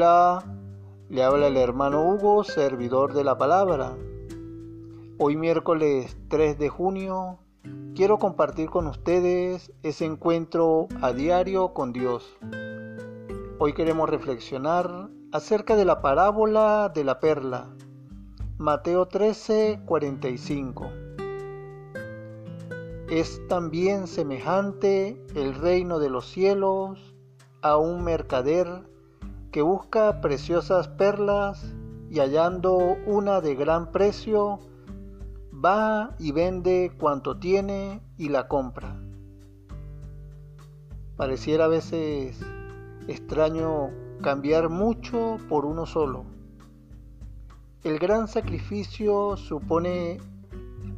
Le habla el hermano Hugo, servidor de la palabra. Hoy miércoles 3 de junio quiero compartir con ustedes ese encuentro a diario con Dios. Hoy queremos reflexionar acerca de la parábola de la perla. Mateo 13, 45. Es también semejante el reino de los cielos a un mercader que busca preciosas perlas y hallando una de gran precio, va y vende cuanto tiene y la compra. Pareciera a veces extraño cambiar mucho por uno solo. El gran sacrificio supone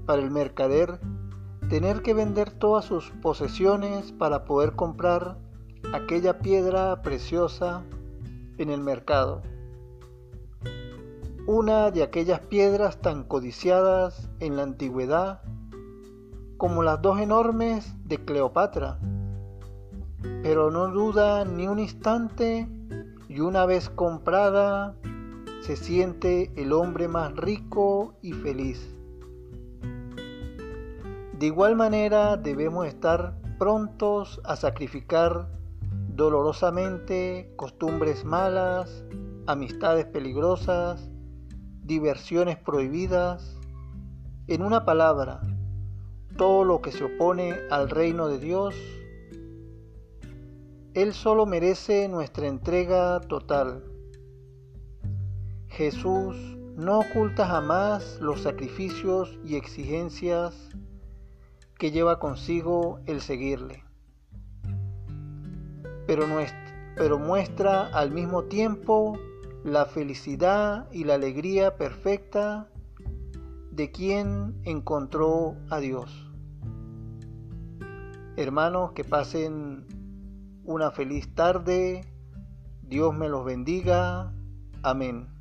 para el mercader tener que vender todas sus posesiones para poder comprar aquella piedra preciosa en el mercado. Una de aquellas piedras tan codiciadas en la antigüedad como las dos enormes de Cleopatra. Pero no duda ni un instante y una vez comprada se siente el hombre más rico y feliz. De igual manera debemos estar prontos a sacrificar dolorosamente costumbres malas, amistades peligrosas, diversiones prohibidas, en una palabra, todo lo que se opone al reino de Dios, Él solo merece nuestra entrega total. Jesús no oculta jamás los sacrificios y exigencias que lleva consigo el seguirle pero, muestra al mismo tiempo la felicidad y la alegría perfecta de quien encontró a Dios. Hermanos, que pasen una feliz tarde. Dios me los bendiga. Amén.